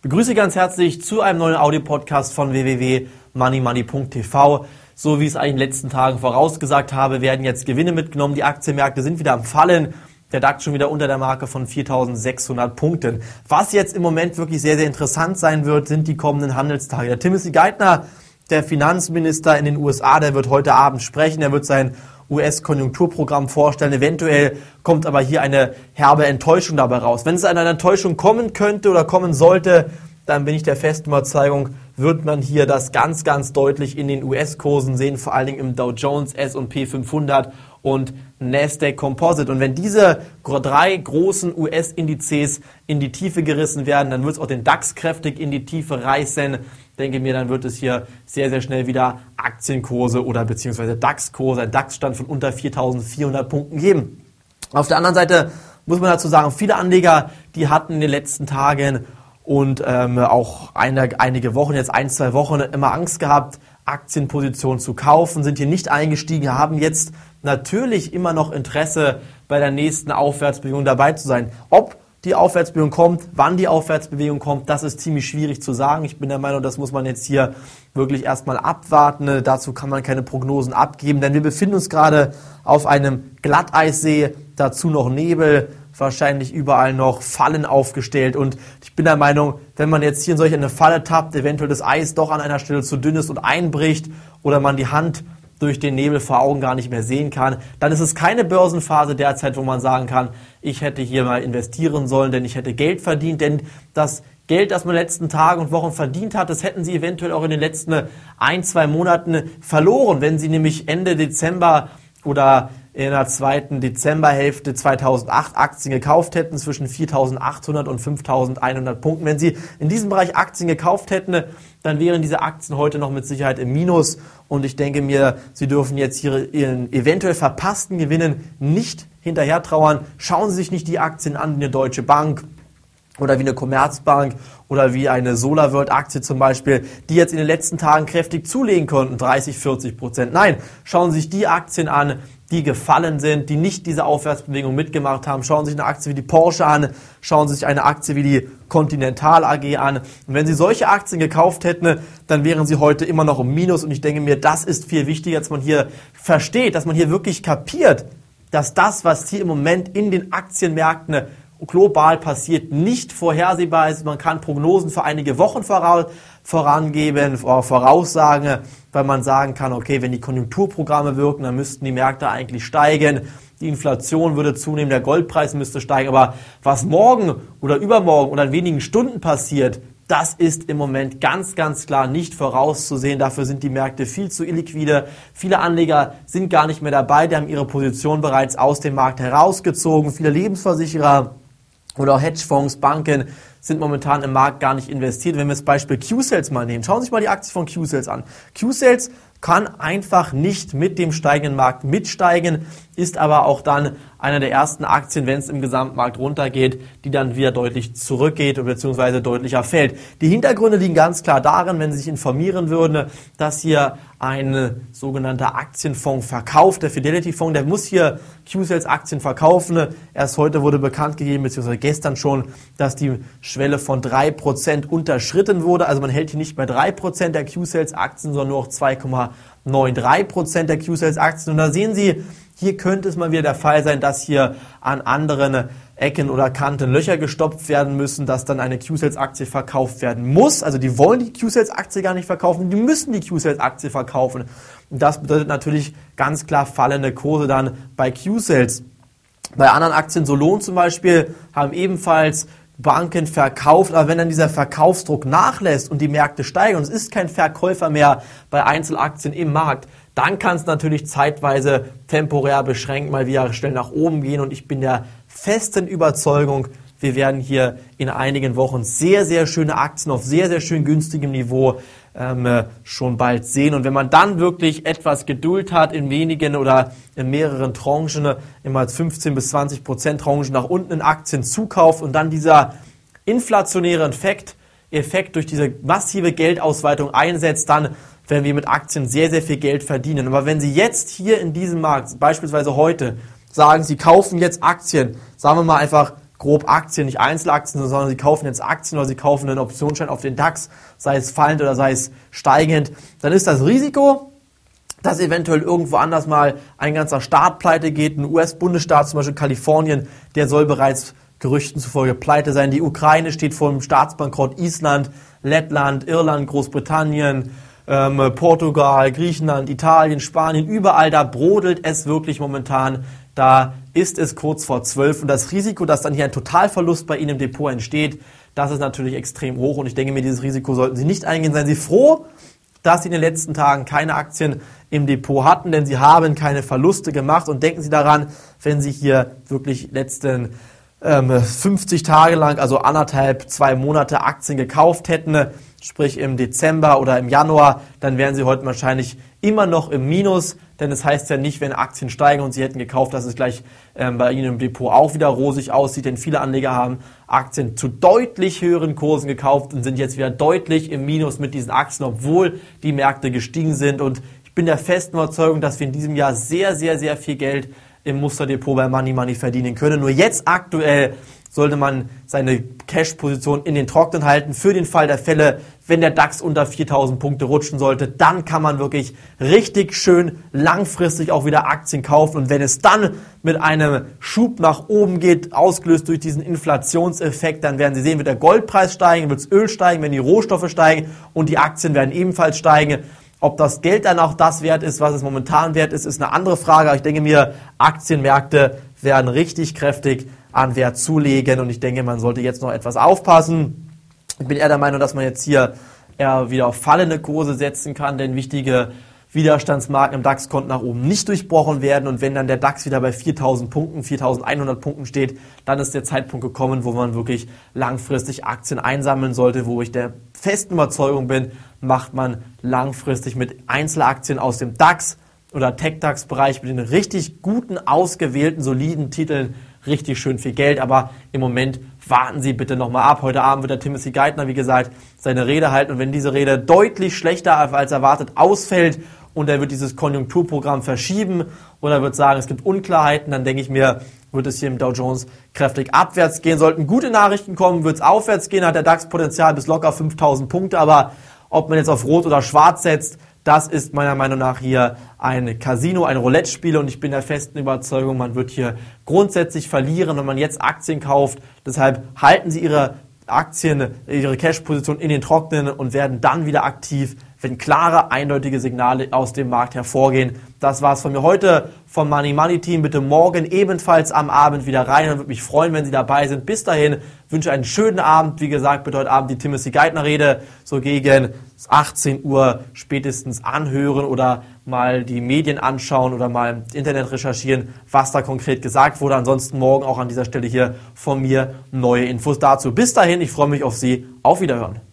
Begrüße ganz herzlich zu einem neuen Audio-Podcast von www.moneymoney.tv. So wie ich es eigentlich in den letzten Tagen vorausgesagt habe, werden jetzt Gewinne mitgenommen. Die Aktienmärkte sind wieder am Fallen. Der DAX schon wieder unter der Marke von 4.600 Punkten. Was jetzt im Moment wirklich sehr, sehr interessant sein wird, sind die kommenden Handelstage. Der Timothy Geithner, der Finanzminister in den USA, der wird heute Abend sprechen. Er wird sein US-Konjunkturprogramm vorstellen. Eventuell kommt aber hier eine herbe Enttäuschung dabei raus. Wenn es an eine Enttäuschung kommen könnte oder kommen sollte, dann bin ich der festen Überzeugung, wird man hier das ganz, ganz deutlich in den US-Kursen sehen, vor allen Dingen im Dow Jones, S&P 500 und Nasdaq Composite. Und wenn diese drei großen US-Indizes in die Tiefe gerissen werden, dann wird es auch den DAX kräftig in die Tiefe reißen. Denke mir, dann wird es hier sehr, sehr schnell wieder Aktienkurse oder beziehungsweise DAX-Kurse, ein DAX-Stand von unter 4.400 Punkten geben. Auf der anderen Seite muss man dazu sagen, viele Anleger, die hatten in den letzten Tagen und ähm, auch eine, einige Wochen, jetzt ein, zwei Wochen, immer Angst gehabt, Aktienpositionen zu kaufen, sind hier nicht eingestiegen, haben jetzt natürlich immer noch Interesse, bei der nächsten Aufwärtsbewegung dabei zu sein. Ob die Aufwärtsbewegung kommt, wann die Aufwärtsbewegung kommt, das ist ziemlich schwierig zu sagen. Ich bin der Meinung, das muss man jetzt hier wirklich erstmal abwarten. Dazu kann man keine Prognosen abgeben, denn wir befinden uns gerade auf einem Glatteissee, dazu noch Nebel, wahrscheinlich überall noch Fallen aufgestellt und ich bin der Meinung, wenn man jetzt hier in solch eine Falle tappt, eventuell das Eis doch an einer Stelle zu dünn ist und einbricht oder man die Hand durch den Nebel vor Augen gar nicht mehr sehen kann, dann ist es keine Börsenphase derzeit, wo man sagen kann, ich hätte hier mal investieren sollen, denn ich hätte Geld verdient, denn das Geld, das man in den letzten Tagen und Wochen verdient hat, das hätten Sie eventuell auch in den letzten ein, zwei Monaten verloren, wenn Sie nämlich Ende Dezember oder in der zweiten Dezemberhälfte 2008 Aktien gekauft hätten zwischen 4.800 und 5.100 Punkten. Wenn Sie in diesem Bereich Aktien gekauft hätten, dann wären diese Aktien heute noch mit Sicherheit im Minus. Und ich denke mir, Sie dürfen jetzt hier Ihren eventuell verpassten Gewinnen nicht hinterher trauern. Schauen Sie sich nicht die Aktien an, wie eine Deutsche Bank oder wie eine Commerzbank oder wie eine SolarWorld Aktie zum Beispiel, die jetzt in den letzten Tagen kräftig zulegen konnten, 30, 40 Prozent. Nein, schauen Sie sich die Aktien an, die gefallen sind, die nicht diese Aufwärtsbewegung mitgemacht haben. Schauen Sie sich eine Aktie wie die Porsche an, schauen Sie sich eine Aktie wie die Continental AG an. Und wenn Sie solche Aktien gekauft hätten, dann wären Sie heute immer noch im Minus. Und ich denke mir, das ist viel wichtiger, dass man hier versteht, dass man hier wirklich kapiert, dass das, was hier im Moment in den Aktienmärkten global passiert, nicht vorhersehbar ist. Man kann Prognosen für einige Wochen vorangeben, voraussagen, weil man sagen kann, okay, wenn die Konjunkturprogramme wirken, dann müssten die Märkte eigentlich steigen. Die Inflation würde zunehmen, der Goldpreis müsste steigen. Aber was morgen oder übermorgen oder in wenigen Stunden passiert, das ist im Moment ganz, ganz klar nicht vorauszusehen. Dafür sind die Märkte viel zu illiquide. Viele Anleger sind gar nicht mehr dabei. Die haben ihre Position bereits aus dem Markt herausgezogen. Viele Lebensversicherer oder auch Hedgefonds, Banken sind momentan im Markt gar nicht investiert. Wenn wir das Beispiel Q-Sales mal nehmen, schauen Sie sich mal die Aktie von Q-Sales an. Q-Sales kann einfach nicht mit dem steigenden Markt mitsteigen, ist aber auch dann einer der ersten Aktien, wenn es im Gesamtmarkt runtergeht, die dann wieder deutlich zurückgeht bzw. deutlicher fällt. Die Hintergründe liegen ganz klar darin, wenn Sie sich informieren würden, dass hier ein sogenannter Aktienfonds verkauft, der Fidelity Fonds, der muss hier Q-Sales Aktien verkaufen. Erst heute wurde bekannt gegeben, beziehungsweise gestern schon, dass die Schwelle von 3% unterschritten wurde. Also man hält hier nicht mehr 3% der Q-Sales Aktien, sondern nur noch 2,93% der Q-Sales Aktien. Und da sehen Sie, hier könnte es mal wieder der Fall sein, dass hier an anderen Ecken oder Kanten Löcher gestopft werden müssen, dass dann eine Q-Sales-Aktie verkauft werden muss. Also die wollen die Q-Sales-Aktie gar nicht verkaufen, die müssen die Q-Sales-Aktie verkaufen. Und das bedeutet natürlich ganz klar fallende Kurse dann bei Q-Sales. Bei anderen Aktien, so Lohn zum Beispiel, haben ebenfalls Banken verkauft, aber wenn dann dieser Verkaufsdruck nachlässt und die Märkte steigen und es ist kein Verkäufer mehr bei Einzelaktien im Markt, dann kann es natürlich zeitweise temporär beschränkt mal wieder schnell nach oben gehen. Und ich bin der festen Überzeugung, wir werden hier in einigen Wochen sehr, sehr schöne Aktien auf sehr, sehr schön günstigem Niveau ähm, äh, schon bald sehen. Und wenn man dann wirklich etwas Geduld hat, in wenigen oder in mehreren Tranchen, immer 15 bis 20 Prozent Tranchen nach unten in Aktien zukauft und dann dieser inflationäre Effekt, Effekt durch diese massive Geldausweitung einsetzt, dann werden wir mit Aktien sehr, sehr viel Geld verdienen. Aber wenn Sie jetzt hier in diesem Markt, beispielsweise heute, sagen, Sie kaufen jetzt Aktien, sagen wir mal einfach grob Aktien, nicht Einzelaktien, sondern sie kaufen jetzt Aktien oder sie kaufen einen Optionsschein auf den DAX, sei es fallend oder sei es steigend, dann ist das Risiko, dass eventuell irgendwo anders mal ein ganzer Staat pleite geht, ein US-Bundesstaat, zum Beispiel Kalifornien, der soll bereits Gerüchten zufolge pleite sein. Die Ukraine steht vor dem Staatsbankrott, Island, Lettland, Irland, Großbritannien, ähm, Portugal, Griechenland, Italien, Spanien, überall da brodelt es wirklich momentan. Da ist es kurz vor zwölf und das Risiko, dass dann hier ein Totalverlust bei Ihnen im Depot entsteht, das ist natürlich extrem hoch und ich denke mir, dieses Risiko sollten Sie nicht eingehen. Seien Sie froh, dass Sie in den letzten Tagen keine Aktien im Depot hatten, denn Sie haben keine Verluste gemacht und denken Sie daran, wenn Sie hier wirklich letzten 50 ähm, Tage lang, also anderthalb, zwei Monate Aktien gekauft hätten, sprich im Dezember oder im Januar, dann wären sie heute wahrscheinlich immer noch im Minus, denn es das heißt ja nicht, wenn Aktien steigen und sie hätten gekauft, dass es gleich ähm, bei ihnen im Depot auch wieder rosig aussieht, denn viele Anleger haben Aktien zu deutlich höheren Kursen gekauft und sind jetzt wieder deutlich im Minus mit diesen Aktien, obwohl die Märkte gestiegen sind. Und ich bin der festen Überzeugung, dass wir in diesem Jahr sehr, sehr, sehr viel Geld im Musterdepot bei Money Money verdienen können. Nur jetzt aktuell sollte man seine Cash-Position in den Trocknen halten für den Fall der Fälle, wenn der DAX unter 4000 Punkte rutschen sollte, dann kann man wirklich richtig schön langfristig auch wieder Aktien kaufen und wenn es dann mit einem Schub nach oben geht, ausgelöst durch diesen Inflationseffekt, dann werden Sie sehen, wird der Goldpreis steigen, wird das Öl steigen, wenn die Rohstoffe steigen und die Aktien werden ebenfalls steigen. Ob das Geld dann auch das wert ist, was es momentan wert ist, ist eine andere Frage. Aber ich denke mir, Aktienmärkte werden richtig kräftig an Wert zulegen und ich denke, man sollte jetzt noch etwas aufpassen. Ich bin eher der Meinung, dass man jetzt hier eher wieder auf fallende Kurse setzen kann, denn wichtige Widerstandsmarken im DAX konnten nach oben nicht durchbrochen werden und wenn dann der DAX wieder bei 4000 Punkten, 4100 Punkten steht, dann ist der Zeitpunkt gekommen, wo man wirklich langfristig Aktien einsammeln sollte, wo ich der festen Überzeugung bin, macht man langfristig mit Einzelaktien aus dem DAX oder Tech-DAX-Bereich mit den richtig guten, ausgewählten, soliden Titeln richtig schön viel Geld. Aber im Moment warten Sie bitte nochmal ab. Heute Abend wird der Timothy Geithner, wie gesagt, seine Rede halten. Und wenn diese Rede deutlich schlechter als erwartet ausfällt und er wird dieses Konjunkturprogramm verschieben oder wird sagen, es gibt Unklarheiten, dann denke ich mir, wird es hier im Dow Jones kräftig abwärts gehen. Sollten gute Nachrichten kommen, wird es aufwärts gehen, hat der DAX Potenzial bis locker 5000 Punkte, aber ob man jetzt auf Rot oder Schwarz setzt, das ist meiner Meinung nach hier ein Casino, ein Roulette-Spiel und ich bin der festen Überzeugung, man wird hier grundsätzlich verlieren, wenn man jetzt Aktien kauft. Deshalb halten Sie Ihre Aktien, Ihre Cash-Position in den Trocknen und werden dann wieder aktiv, wenn klare, eindeutige Signale aus dem Markt hervorgehen. Das war's von mir heute vom Money Money Team. Bitte morgen ebenfalls am Abend wieder rein und würde mich freuen, wenn Sie dabei sind. Bis dahin wünsche einen schönen Abend. Wie gesagt, bitte heute Abend die Timothy Geithner Rede so gegen 18 Uhr spätestens anhören oder mal die Medien anschauen oder mal im Internet recherchieren, was da konkret gesagt wurde. Ansonsten morgen auch an dieser Stelle hier von mir neue Infos dazu. Bis dahin, ich freue mich auf Sie. Auf Wiederhören.